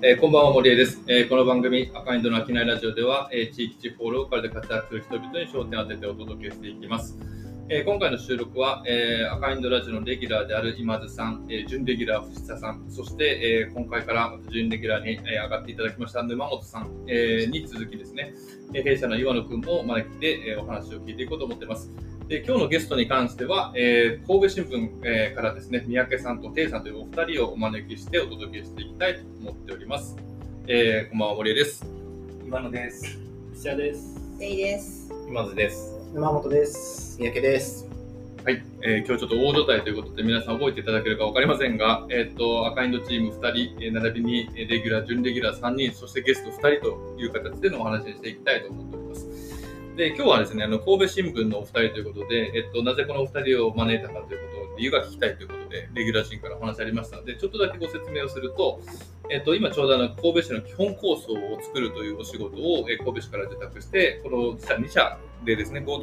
えーこんばんは森江です、えーこの番組赤インドの商いラジオでは、えー地域地方ローカルで活躍する人々に焦点を当ててお届けしていきます、え今回の収録は、えー赤インドラジオのレギュラーである今津さん、え準レギュラー藤田さんそして、え今回からまた準レギュラーに、え上がっていただきました沼本さん、えに続きですね、え弊社の岩野くんも招きで、えお話を聞いていこうと思っています。で今日のゲストに関しては、えー神戸新聞、えーからですね、三宅さんとテイさんというお二人をお招きしてお届けしていきたいと思っております。えーこんばんは、森江です。今野です。石田です。デイです。今津です。沼本です。三宅です。はい、えー今日ちょっと大所帯ということで皆さん覚えていただけるか分かりませんが、えっ、と、赤インドチーム2人、えー並びにえーレギュラー、準レギュラー3人、そしてゲスト2人という形でのお話にしていきたいと思っております。で、今日はですね、あの、神戸新聞のお二人ということで、えっと、なぜこのお二人を招いたかということを、理由が聞きたいということで、レギュラー陣からお話ありましたので、ちょっとだけご説明をすると、えっと、今ちょうどあの神戸市の基本構想を作るというお仕事を、えー神戸市から受託して、この社2社でですね、合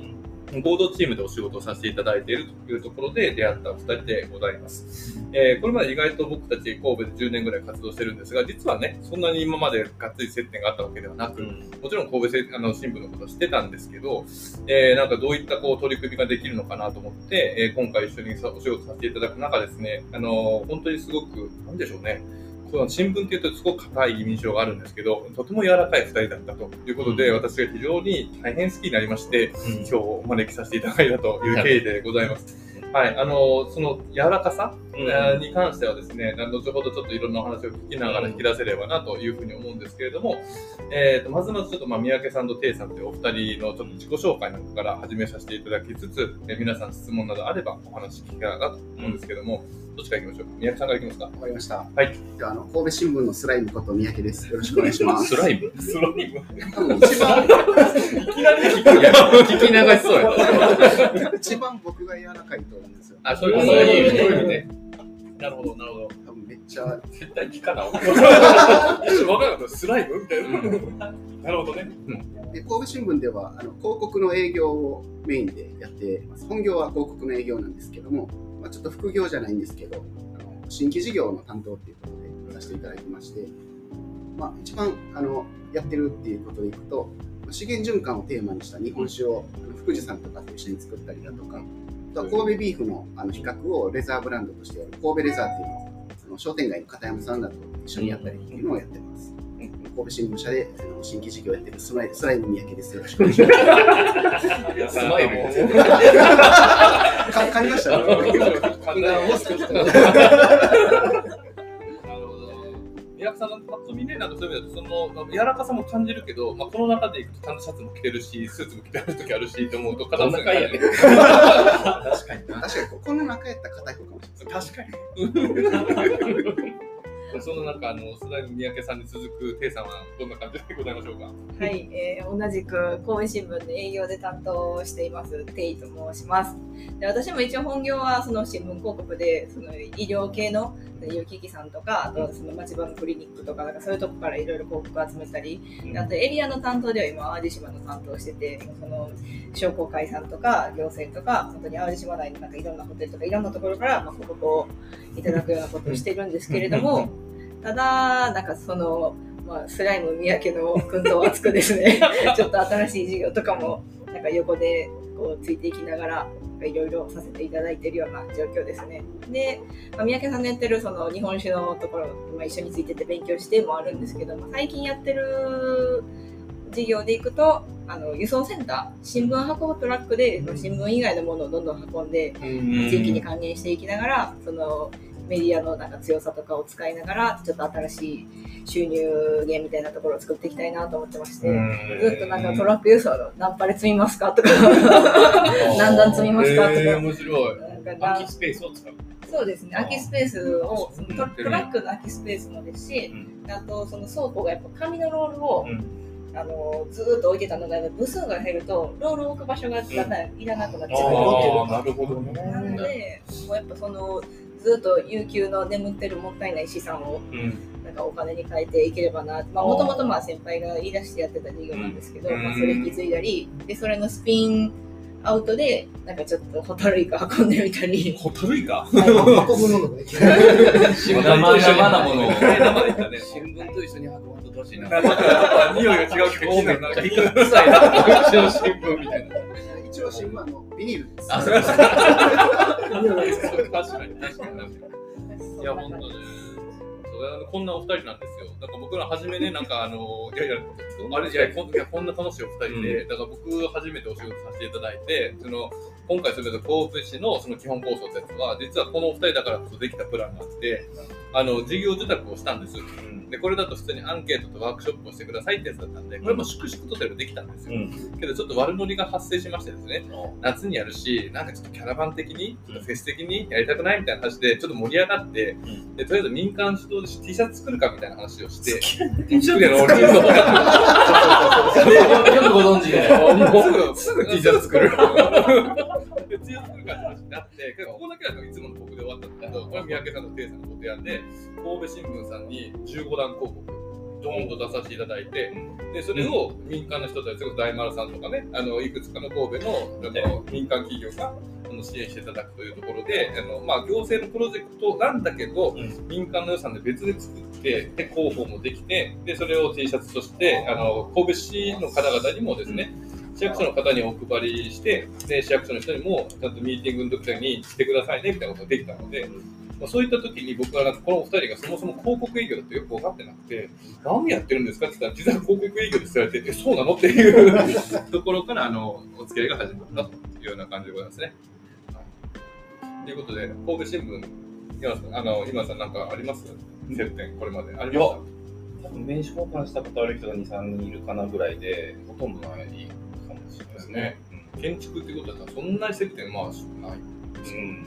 合同チームでお仕事をさせていただいているというところで出会ったお二人でございます。えーこれまで意外と僕たち神戸で10年ぐらい活動してるんですが、実はね、そんなに今までがっつり接点があったわけではなく、もちろん神戸せあの新聞のことは知ってたんですけど、えーなんかどういったこう取り組みができるのかなと思って、えー今回一緒にさお仕事させていただく中ですね、あのー本当にすごく、なんでしょうね、この新聞っていうとすごく硬い印象があるんですけど、とても柔らかい二人だったということで、うん私が非常に大変好きになりまして、今今日お招きさせていただいたという経緯でございます。はい、あのその柔らかさ、えーに関してはですね、後ほどちょっといろんなお話を聞きながら引き出せればなというふうに思うんですけれども、えー、とまずまずちょっとまあ三宅さんとテイさんというお二人のちょっと自己紹介なんかから始めさせていただきつつ、えー皆さん質問などあればお話聞きたいなと思うんですけども、どっちから行きましょう？か。三宅さんから行きますか？わかりました。はい。じゃあ、あの神戸新聞のスライムこと三宅です。よろしくお願いします。ライブスライブ多分一番、なり聞くいや聞き流しそうや。一番僕が柔らかいと思うんですよ。あ、そういうそういう意味ねそういう意味ね。なるほど、なるほど。多分めっちゃ、絶対聞かな。分からなかった。スライムみたいな。なるほどね。で神戸新聞ではあの広告の営業をメインでやっています。本業は広告の営業なんですけども、まあ、ちょっと副業じゃないんですけど、あの新規事業の担当っていうことでさせていただいてまして、まあ、一番あのやってるっていうことでいくと、まあ資源循環をテーマにした日本酒を福寿さんとかと一緒に作ったりだとか、あとは神戸ビーフのあの比較をレザーブランドとしてやる神戸レザーっていうのをその商店街の片山さんだと一緒にやったりっていうのをやってます。神戸新聞社であの新規事業やってるスライスライム三宅です。よろしくお願いします。スマイル。か噛みましたね。考えも少し。なるほど。宮城さんのパッと見ね、なんかそういう意味だと、その柔らかさも感じるけど、まあ、この中でいくと、ちゃんとシャツも着てるし、スーツも着てる時あるし、と思うと、片付けやね。確かにな。確かにここの中やったら硬い方かもしれない。確かに。その中、あの、スライム三宅さんに続く、テイさんはどんな感じでございましょうか？はい、えー同じく神戸新聞で営業で担当していますテイと申します。で私も一応本業はその新聞広告でその医療系の有機器さんとか、あとその町場のクリニックとかなんかそういうとこからいろいろ広告集めたり、であとエリアの担当では今淡路島の担当してて、その商工会さんとか行政とか本当に淡路島内のなんかいろんなホテルとかいろんなところからまあ広告をいただくようなことをしてるんですけれども、ただなんかそのまあ、スライム三宅の訓導を熱くですね ちょっと新しい事業とかもなんか横でこうついていきながらいろいろさせていただいているような状況ですね。で、まあ、三宅さんのやってるその日本酒のところ、まあ、一緒についてて勉強してもあるんですけど、まあ、最近やってる事業でいくとあの輸送センター新聞運ぶトラックで新聞以外のものをどんどん運んで地域に還元していきながらそのメディアのなんか強さとかを使いながらちょっと新しい収入源みたいなところを作っていきたいなと思ってまして、ずっとなんかトラック輸送の何パレ積みますかと か何段積みますかとか、えー、面白い。なんか空きスペースを使う。そうですね。空きスペースをトトラックの空きスペースもですし、あとその倉庫がやっぱ紙のロールを、あのずーっと置いてたのが部数が減るとロールを置く場所がだんだんいらなくなってくるああ、なるほどね。なのでもうやっぱそのずっと有給の眠ってるもったいない資産をうん。なんかお金に変えていければなまあもともとまあ先輩が言い出してやってた事業なんですけど、うんまあ、それ引き継いだりでそれのスピンアウトでなんかちょっとホタルイカ運んでみたりホタルイカ？運ぶものができる。新聞と一緒に生なものを生でしたね。新聞と一緒に運ばんとほしいな。匂いが違うけど。臭いな。新聞みたいな。一応新聞はあのビニールです。あ、そうですか。確かに、確かに、確かに。いや、本当ね。こんなお二人なんですよ。だから僕ら初めね、なんかあの、いやいや、あれ、いや、こんいやこんな楽しいお二人で、だから僕初めてお仕事させていただいて、その、今回それこそ神戸市のその基本構想ってやつは、実はこのお二人だからこそできたプランがあって、あの、事業受託をしたんです。で、これだと普通にアンケートとワークショップをしてくださいってやつだったんで、これも粛々とそれができたんですよ。けどちょっと悪ノリが発生しましてですね、夏にやるし、なんかちょっとキャラバン的に、ちょっとフェス的にやりたくないみたいな話で、ちょっと盛り上がって、でとりあえず民間主導で T シャツ作るかみたいな話をして、T シャツでの俺のよくご存知で。すぐ T シャツ作る。で T シャツ作るかって話になって、けどここだけだといつもの僕で終わったんだけど、これ三宅さんとテイさんのご提案で、神戸新聞さんに15段広告、ドーンと出させていただいて、でそれを民間の人たち、大丸さんとかね、あのいくつかの神戸のあの民間企業が支援していただくというところで、あのまあ、行政のプロジェクトなんだけど、民間の予算で別で作って、で広報もできて、でそれを T シャツとして、あの神戸市の方々にもですね、市役所の方にお配りして、で市役所の人にもちゃんとミーティングの時にしてくださいねみたいなことができたので、まあ、そういった時に僕はこのお二人がそもそも広告営業だってよく分かってなくて、何やってるんですかって言ったら、実は広告営業ですって言われて、え、そうなのっていう ところからあのお付き合いが始まったというような感じでございますね。はいということで、神戸新聞、今さん、あの今さんなんかあります？接点、これまで。ありました多分名刺交換したことある人が2、3人いるかなぐらいで、ほとんどないかもしれないですね。建築ってことだったらそんなに接点まあない。うん。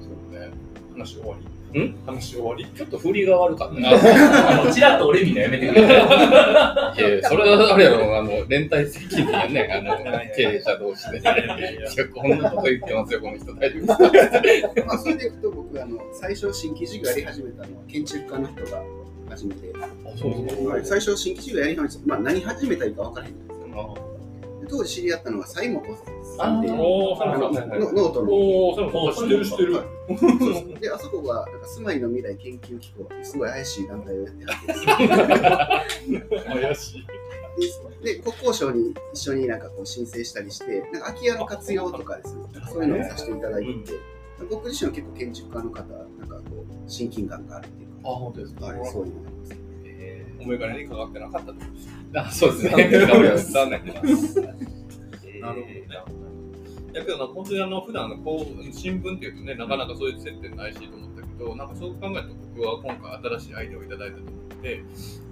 そうね。話終わり。ん？話終わり？ちょっと振りが悪かった。な。あの、ちらっと俺みんなやめてくれ。いやいや、それはあれやろ、あの、連帯責任やね、あの、経営者同士で。いや、こんなこと言ってますよ、この人大丈夫ですかまあそれでいくと僕あの最初新規事業やり始めたのは建築家の人が初めて、そうそう。はい最初新規事業やり始めたまあ何始めたらいいか分からへん時知り合ったのが西本さんであおー、あのそう。ノノートの。知ってる知ってる。であそこがなんか住まいの未来研究機構っていうすごい怪しい団体をやってはって怪しい。で国交省に一緒になんかこう申請したりしてなんか空き家の活用とかですね。そういうのをさせていただいてて、僕自身は結構建築家の方なんかこう親近感があるっていうあ、本当ですか。か、はい、そういうのがありますお眼鏡にかかってなかったってことです。ーあ、そうですね。残念。なるほどねだけどな、本当にあの普段のこう新聞っていうとね、なかなかそういう接点ないしと思ったけど、なんかそう考えると僕は今回新しいアイデアをいただいたと思って、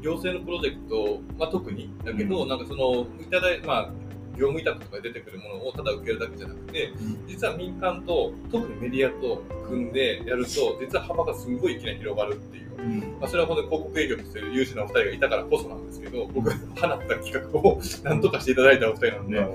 行政のプロジェクト、まあ、特にだけど、なんかそのいただいまあ業務委託とかで出てくるものをただ受けるだけじゃなくて、実は民間と特にメディアと組んでやると、実は幅がすごいいきなり広がるっていう。まあ、それは本当に広告営業として優秀なお二人がいたからこそなんですけど、僕が放った企画を 何とかしていただいたお二人なんで。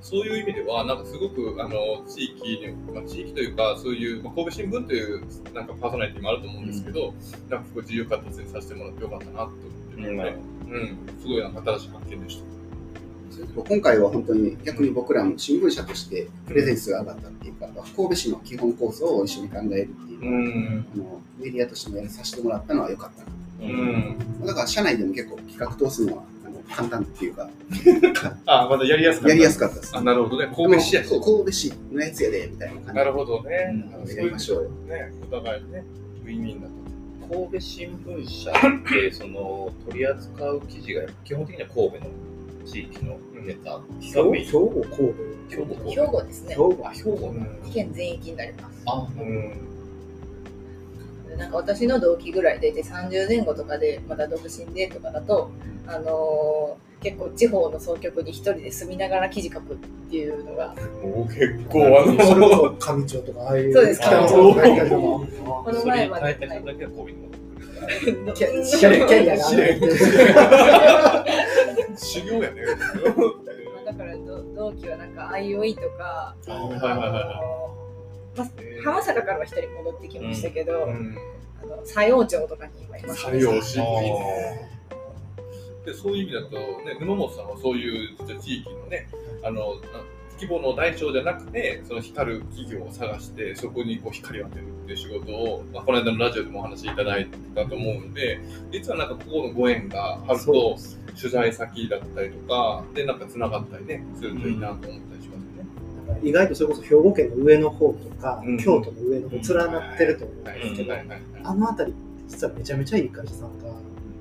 そういう意味では、なんかすごくあの地域に、まあ、地域というか、そういう、まあ、神戸新聞というなんかパーソナリティもあると思うんですけど、なんかすごい自由活動にさせてもらってよかったなと思って。るので、うん、すごいなんか新しい発見でした。今回は本当に逆に僕らも新聞社としてプレゼンスが上がったっていうか、神戸市の基本構想を一緒に考えるっていう、ん、あのメディアとしてもやらさせてもらったのは良かったなうん。だから社内でも結構企画通すのはあの簡単っていうか あ、まだやりやすかった。やりやすかったですあ、なるほどね。神戸市やしそう神戸市のやつやでみたいな感じなるほどね。うんやりましょうよね、お互いね、ウィンウィンだと。神戸新聞社って、その、取り扱う記事が基本的には神戸の地域のネタ。兵庫、神戸。兵庫神兵戸。庫ですね。庫。あ、兵庫県全域になります。あ、うん。なんか私の同期ぐらいでいて30前後とかでまだ独身でとかだと、あのー結構地方の総局に一人で住みながら記事書くっていうのがもう結構あの、こそ上町とか、ああいう。そうです北町とか。この前までキャキャリアが修行やね。だからど同期はなんか IOE とか、はいはいはいはいあのまあ浜坂からは一人戻ってきましたけど、うん。あの佐用町とかに今います、採用しいいね。でそういう意味だと、ね、沼本さんはそういう地域のね、あのな規模の大小じゃなくて、その光る企業を探して、そこにこう光を当てるっていう仕事を、まあ、この間のラジオでもお話しいただいたと思うんで、実はなんかここのご縁があると、取材先だったりとか、で、なんか繋がったりね、するといいなと思ったりしますよね。なん。か意外とそれこそ兵庫県の上の方とか、うん。京都の上の方連なってると思うんはいですけど、あの辺り実はめちゃめちゃいい会社さんが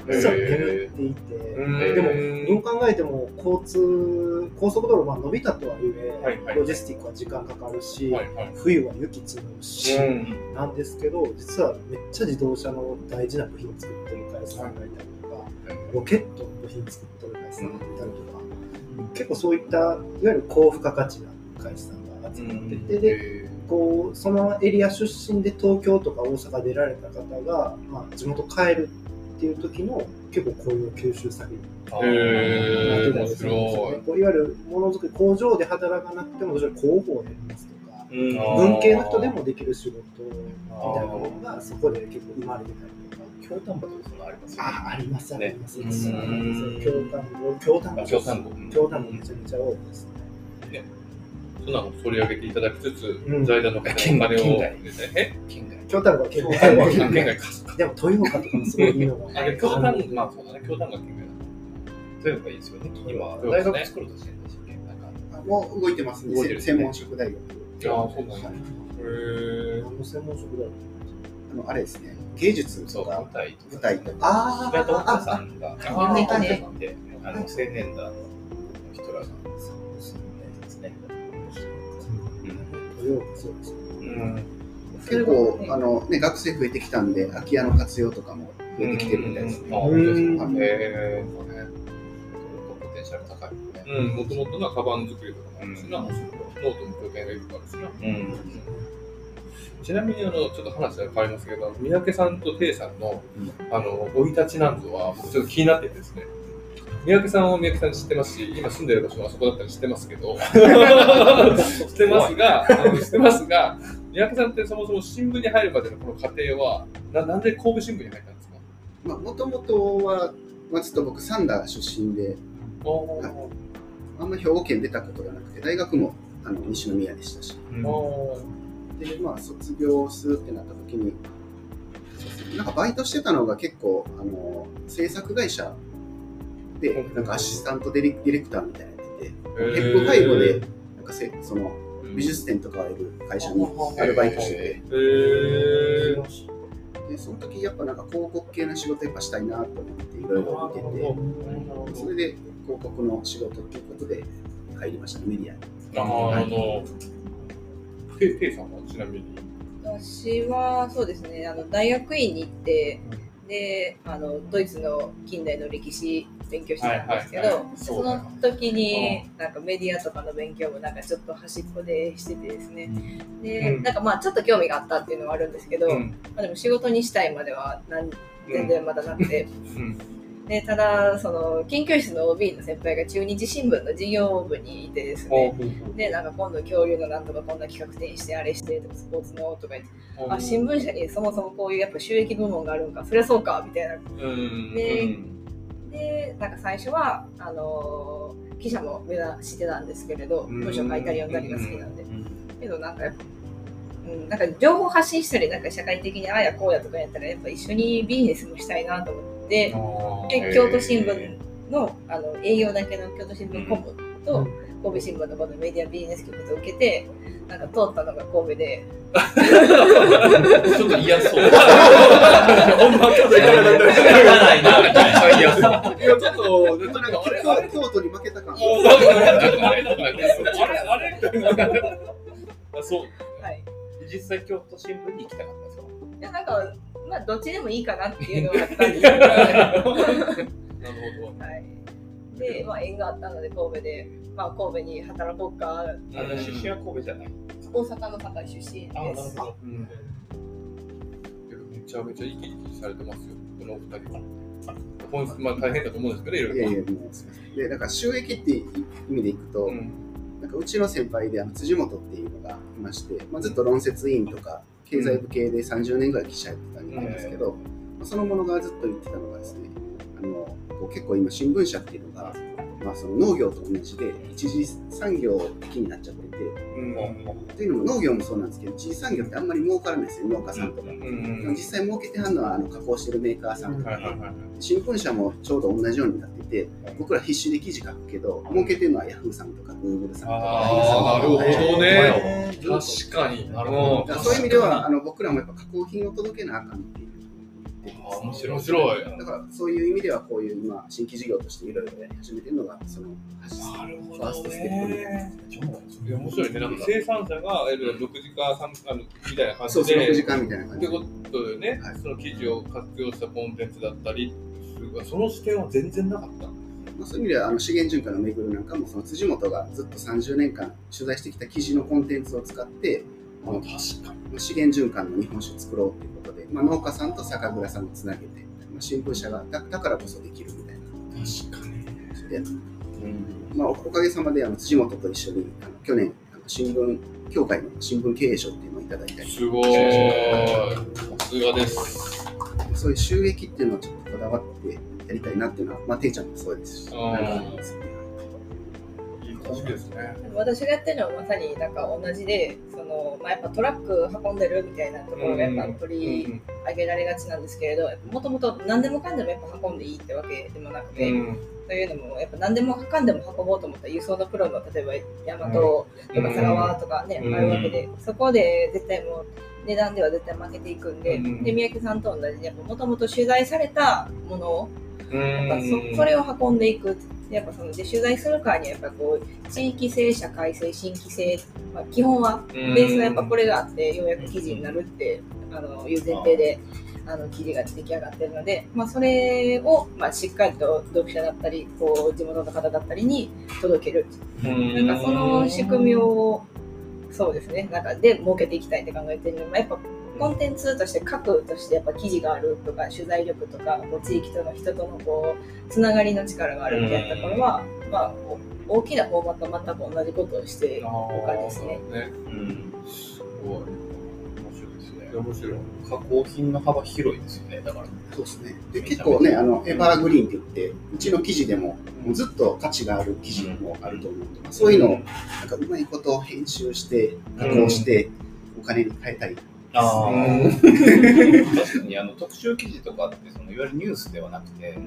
実は眠っていて、うんでもどう考えても交通高速道路まあ伸びたとはいえ、ロジスティックは時間かかるし。冬は雪積もるし、うん。なんですけど実はめっちゃ自動車の大事な部品を作ってる会社さんがいたりとか、ロケットの部品作ってる会社さんがいたりとか、結構そういったいわゆる高付加価値な会社さんが集まっていて、でこうそのエリア出身で東京とか大阪出られた方が、まあ、地元帰るっていう時の結構こういう吸収先にへーなってたりするんですよね。こういわゆるものづくり工場で働かなくても、広報をやりますとか、うん文系の人でもできる仕事みたいなものがそこで結構生まれてたりとか。京丹波とかそんなのありますよね。あありますあねります。うん京丹後京丹後京丹後京丹後めちゃめちゃ多いですね。そんなの取り上げていただきつつ、うん。財団の方にお県金を県外。え？県外。京丹後は外。県外。か。でも豊岡とかもすごいいいのが。あれ京丹まあそうだね。京丹が県外いうのがいいですよね。今、大学作ろうとしてるんですよね。なんか、もう動いてますね。動いてる専門職大学。だああそうなんだ。へえ何の専門職だろうあのあれですね。芸術そう、とか舞台とか。舞台とか。あ平田岡さんが、あメカで、あの、青年団の人らが、そうですね。豊岡そうですね。うん。結構あの、ね、学生増えてきたんで空き家の活用とかも増えてきてるみたいですね。あ、本当ですうん。か。へえポテンシャル高いよね。うんもともとのカバン作りとかもあるしな、うんノートの拠点がいっぱいあるしな。うん。ちなみにあのちょっと話が変わりますけど三宅さんとテイさんのうん。あの生い立ちなんぞは僕ちょっと気になっててですね三宅さんは三宅さん知ってますし今住んでる場所があそこだったり知ってますけど。知ってますがあの知ってますが三宅さんってそもそも新聞に入るまでのこの過程はななんで神戸新聞に入ったんですか？もともとは、まあ、ちょっと僕サンダー出身であんまり兵庫県出たことがなくて大学もあの西宮でしたし。おでまあ卒業するってなった時になんかバイトしてたのが結構あの制作会社でなんかアシスタントディレクターみたいなのやっててヘップファイルでなんかせその美術展とかをやる会社にアルバイトしてて。へえでその時やっぱなんか広告系の仕事やっぱしたいなと思っていろいろ見ててそれで広告の仕事っていうことで入りましたねメディアに。あのテイテイさんはちなみに？私はそうですねあの大学院に行ってであのドイツの近代の歴史勉強してたんですけど、その時になんかメディアとかの勉強もなんかちょっと端っこでしててですね。で、うん。なんかまあちょっと興味があったっていうのはあるんですけど、うん。まあ、でも仕事にしたいまでは全然まだなくて、うん。でただその研究室の OB の先輩が中日新聞の事業部にいてですね。でなんか今度恐竜のなんとかこんな企画展してあれしてとかスポーツのとか言ってあ新聞社にそもそもこういうやっぱ収益部門があるんかそりゃそうかみたいな。うん。ででなんか最初はあのー記者も目指してたんですけれどうん。文章書いたり読んだりが好きなんで。けどなんかやっぱうん、なんか情報発信したりなんか社会的にああやこうやとかやったらやっぱ一緒にビジネスもしたいなと思ってで京都新聞のあの営業だけの京都新聞コムと、うん神戸新聞のこのメディアビジネス局と受けてなんか通ったのが神戸でちょっと嫌そう。ほんま京都行かなかった行かないな、みたいな。いやちょっとなんかあれあれ京都に負けた感あれあれあそうはい実際、京都新聞に行きたかったんですかいやなんかまあどっちでもいいかなっていうのがあったんですけど、はなるほどい、で、まあ、縁があったので神戸で、まあ、神戸に働こうか。あの出身は神戸じゃない。大阪の堺出身あ、なるですほど。うん。めちゃめちゃ生き生きされてますよ。このお二人は。本質まあ大変だと思うんですけどいろいろ。いやいや、もうすみません。から収益っていう意味でいくと、うん。なんかうちの先輩であの辻本っていうのがいまして、まあ、ずっと論説委員とか経済部系で30年ぐらい記者やってたんですけど、まあそのものがずっと言ってたのがですね、あのこう結構今新聞社っていうのが、まはその農業と同じで一次産業的になっちゃってて、というのも農業もそうなんですけど一次産業ってあんまり儲からないですよ。農家さんとか、でも実際儲けてはんのはあの加工してるメーカーさんとか、新聞社もちょうど同じようになってて僕ら必死で記事書くけど儲けてるのはヤフーさんとかグーグルさんとか。ああなるほどね。確かになるほど。そういう意味ではあの僕らもやっぱ加工品を届けなあかんっていう面白い。面白い。だからそういう意味ではこういう今新規事業としていろいろやり始めてるのがそのなるほファーストステップみたいな面白いね。なんか生産者が6時間あのみたいな感そうじで6時間みたいな感じってことでね、はいその記事を活用したコンテンツだったりその視点は全然なかった。まあ、そういう意味ではあの資源循環のめぐるなんかもその辻本がずっと30年間取材してきた記事のコンテンツを使ってあの確かに。資源循環の日本酒を作ろうというまあ、農家さんと酒蔵さんをつなげて、まあ、新聞社がだだからこそできるみたいな。確かに。で、まあ、おかげさまであの辻本と一緒にあの去年あの新聞協会の新聞経営賞っていうのをいただいたり。すごい。さすがです。そういう収益っていうのをちょっとこだわってやりたいなっていうのは、まあ、ていちゃんもそうですし、なんかですねいですね。私がやってるのはまさになんか同じでその、まあ、やっぱトラック運んでるみたいなところがやっぱ取り上げられがちなんですけれどもともと何でもかんでもやっぱ運んでいいってわけでもなくて、うん。というのもやっぱ何でもかんでも運ぼうと思ったら輸送のプロの例えば大和とか佐川とかね、うん。あるわけで。そこで絶対もう値段では絶対負けていくんで,、うん。で三宅さんと同じでもともと取材されたものをやっぱうんそそれを運んでいくやっぱそので取材するからにはやっぱこう地域性社会性新規性、まあ、基本はベースはやっぱこれがあってようやく記事になるってあのいう前提であの記事が出来上がってるので、まあ、それを、まあ、しっかりと読者だったりこう地元の方だったりに届ける。なんかその仕組みをそうですね。なんかで設けていきたいって考えてるのもやっぱコンテンツとして核としてやっぱ記事があるとか取材力とかこう地域との人とのこうつながりの力があるみたいなところは、まあ、お大きなフォーマットと全く同じことをしてる他ですね。ねうんすごい面白いですね。面白い加工品の幅広いですよね。だから。そうですね。で、結構ね、あの、エバーグリーンって言って、うちの記事でも、もうずっと価値がある記事もあると思うので、そういうのを、なんかうまいこと編集して、加工して、お金に変えたり。あうん確かにあの特集記事とかってそのいわゆるニュースではなくて、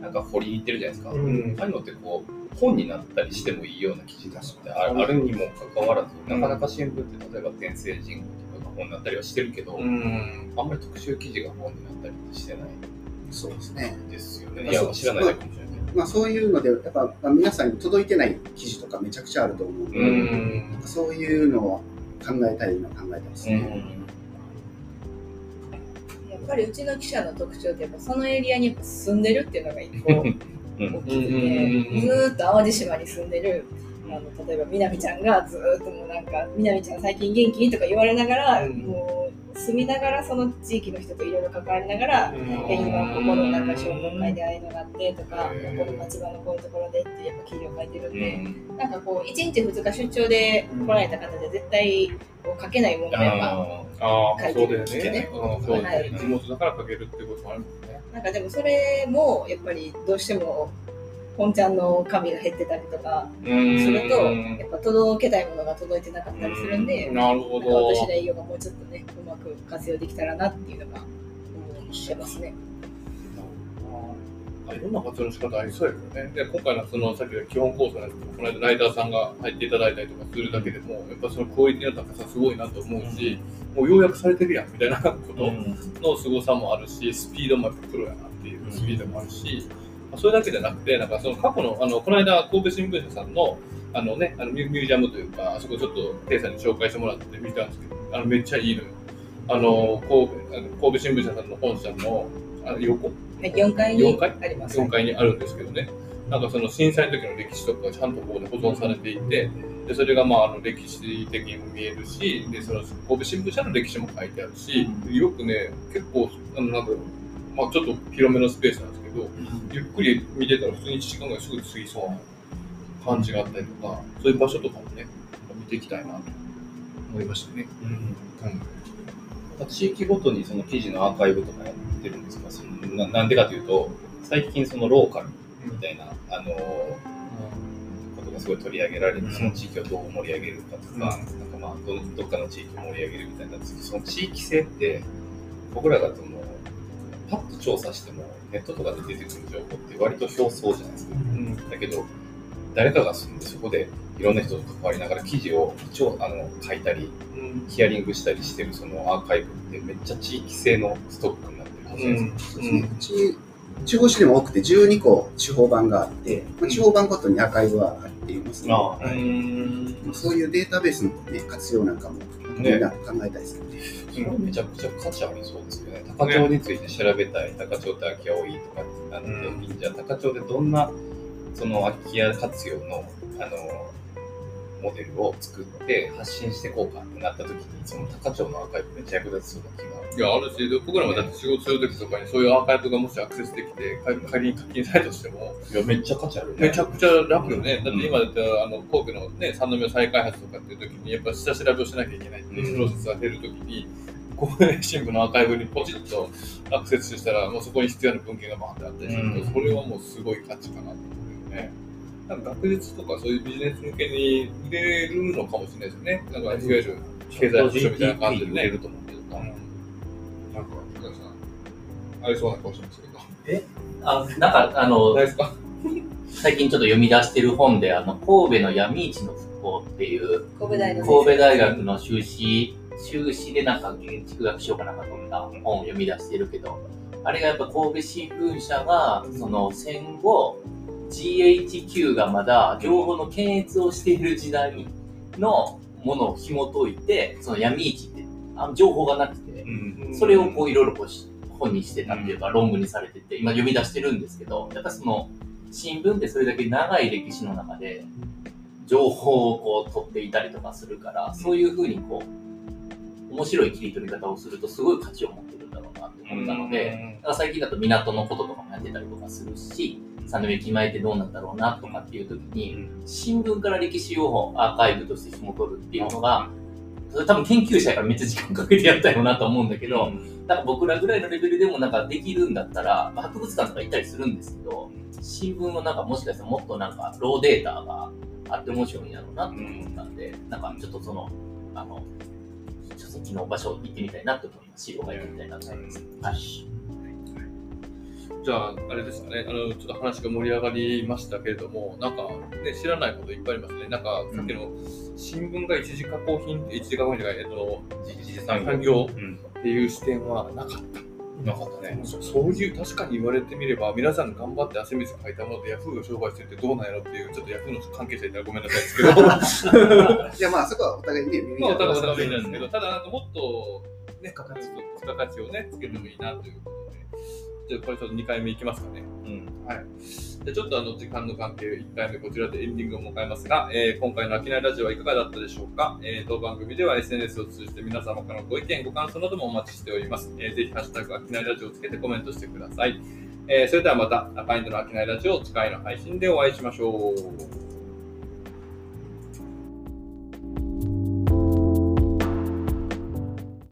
なんか掘り入ってるじゃないですか。うんああいうのってこう本になったりしてもいいような記事だってああるにもかかわらず、なかなか新聞って例えば天聖人とかが本になったりはしてるけど、うんあんまり特集記事が本になったりしてないそうですね。ですよね。あいやそう知らないだけかもしれない。まあそういうので、やっぱ、まあ、皆さんに届いてない記事とかめちゃくちゃあると思うので、うんそういうのを考えたいの考えたいですね。やっぱりうちの記者の特徴ってやっぱそのエリアにやっぱ住んでるっていうのが一個 大きくて、ずーっと淡路島に住んでる。あの例えばみなみちゃんがずーっともうなんか「みなみちゃん最近元気?」とか言われながら、うん。もう住みながらその地域の人といろいろ関わりながら、え今ここのなんか商工会でああいうのがあってとか、へーここの町場のこういうところでってやっぱ記事を書いてるんうで、ん。なんかこう1日2日出張で来られた方で絶対こう書けないものがやっぱ。あああ、そうだよね。地元だからかけるってこともあるもんね。なんかでもそれもやっぱりどうしても本ちゃんの紙が減ってたりとかすするとやっぱ届けたいものが届いてなかったりするんで、なるほど。私の営業がもうちょっとねうまく活用できたらなっていうのが思ってますね。あいろんな活用の仕方ありそうやけどね。で、今回のそのさっきの基本構想なんですけど、この間ライダーさんが入っていただいたりとかするだけでも、やっぱそのクオリティの高さすごいなと思うし、もうようやくされてるやんみたいなことの凄さもあるし、スピードもやっぱプロやなっていうスピードもあるし、まあそれだけじゃなくて、なんかその過去の、あの、この間、神戸新聞社さんの、あのね、あのミュージアムというか、あそこちょっと、テイさんに紹介してもらって見たんですけど、あの、めっちゃいいのよ。あの、神戸、あの神戸新聞社さんの本社の、あの横、はい、4階に4階？あります。4階にあるんですけどね、なんかその震災の時の歴史とかがちゃんとここで保存されていて、でそれがまああの歴史的にも見えるし、でその神戸新聞社の歴史も書いてあるし、よくね、結構、あのなんだろう、まあ、ちょっと広めのスペースなんですけど、ゆっくり見てたら普通に1時間ぐらいすぐ過ぎそうな感じがあったりとか、そういう場所とかもね、見ていきたいなと思いましたね。地域ごとにその記事のアーカイブとかやってるん。ですかそのななん。でかというと最近そのローカルみたいな、あのがすごい取り上げられて、その地域をどう盛り上げるかとか、なん。かまあど、どっかの地域を盛り上げるみたいな、その地域性って、僕らだともう、パッと調査しても、ネットとかで出てくる情報って割と表層じゃないですか。うん、だけど、誰かが住んでそこでいろんな人と関わりながら記事を一応あの書いたり、うん、ヒアリングしたりしてるそのアーカイブってめっちゃ地域性のストックになってるはずです。うんうん地方紙でも多くて12個地方版があって、まあ、地方版ごとにアーカイブは入っていますので、はい、そういうデータベースの、ね、活用なんかもみんな考えたいですよね。めちゃくちゃ価値ありそうですよね。高町について調べたい、高町って空き家多いとかってなって、じゃあ高町でどんなその空き家活用のあのモデルを作って発信していこうかってなった時に、その高町のアーカイブめっちゃ役立つそうな気が。いや、あるし、僕らもだって仕事する時とかにそういうアーカイブがもしアクセスできて、仮に課金されとしても、いや、めっちゃ価値あるね。めちゃくちゃ楽よね。だって今だって、あの、神戸のね、三宮再開発とかっていう時に、やっぱ下調べをしなきゃいけないっていうプロセスが出る時に、神戸新聞のアーカイブにポチッとアクセスしたら、もうそこに必要な文献がバーンってあったりすると、それはもうすごい価値かなと思うよね。なんか学術とかそういうビジネス向けに入れるのかもしれないですよね。なんかいわゆる経済保障みたいな感じでね。ると思うけどな。うん、なんか、皆さん、ありそうな顔してますけど。え？あ、なんか、あの、ですか？最近ちょっと読み出してる本で、あの、神戸の闇市の復興っていう、神戸大学神戸大学の修士、修士でなんか建築学賞かなんか取った本を読み出してるけど、あれがやっぱ神戸新聞社が、その戦後、GHQ がまだ情報の検閲をしている時代のものを紐解いて、その闇市ってあ情報がなくて、それをこういろいろこう本にしてたっていうか、論文にされてて、今読み出してるんですけど、やっぱその新聞ってそれだけ長い歴史の中で情報をこう取っていたりとかするから、そういうふうにこう、面白い切り取り方をするとすごい価値を持ってるんだろうなって思ったので、だから最近だと港のこととかもやってたりとかするし、三宮駅前ってどうなんだろうなとかっていう時に、新聞から歴史をアーカイブとして紐取るっていうのが、それ多分研究者からめっちゃ時間かけてやったよなと思うんだけど、なんか僕らぐらいのレベルでもなんかできるんだったら、まあ、博物館とか行ったりするんですけど、新聞のなんかもしかしたらもっとなんかローデータがあって面白いんやろうなと思ったんで、なんかちょっとその、あの、書籍の場所行ってみたいなと思います。資料が行ってみたいなと思います。はい。じゃあ、あれですかね、あの、ちょっと話が盛り上がりましたけれども、なんか、ね、知らないこといっぱいありますね。なんか、さっきの、新聞が一時加工品、一時加工品じゃない、えっと、産業っていう視点はなかった。なかったねそ。そういう、確かに言われてみれば、皆さん頑張って汗水かいたものでヤフーを商売してるってどうなんやろっていう、ちょっとヤフーの関係者いたらごめんなさいですけど。いや、まあ、そこはお互いにね、まあ、お互いんですけど、ただ、なんかもっと、ね、付加価値をね、つけてもいいなということじゃあこれちょっと2回目いきますかね。はい。でちょっとあの時間の関係、1回目こちらでエンディングを迎えますが、えー、今回の秋内ラジオはいかがだったでしょうか、えー、当番組では SNS を通じて皆様からのご意見、ご感想などもお待ちしております。えー、ぜひ、ハッシュタグ秋内ラジオをつけてコメントしてください。えー、それではまた、アカインドの秋内ラジオ次回の配信でお会いしましょう。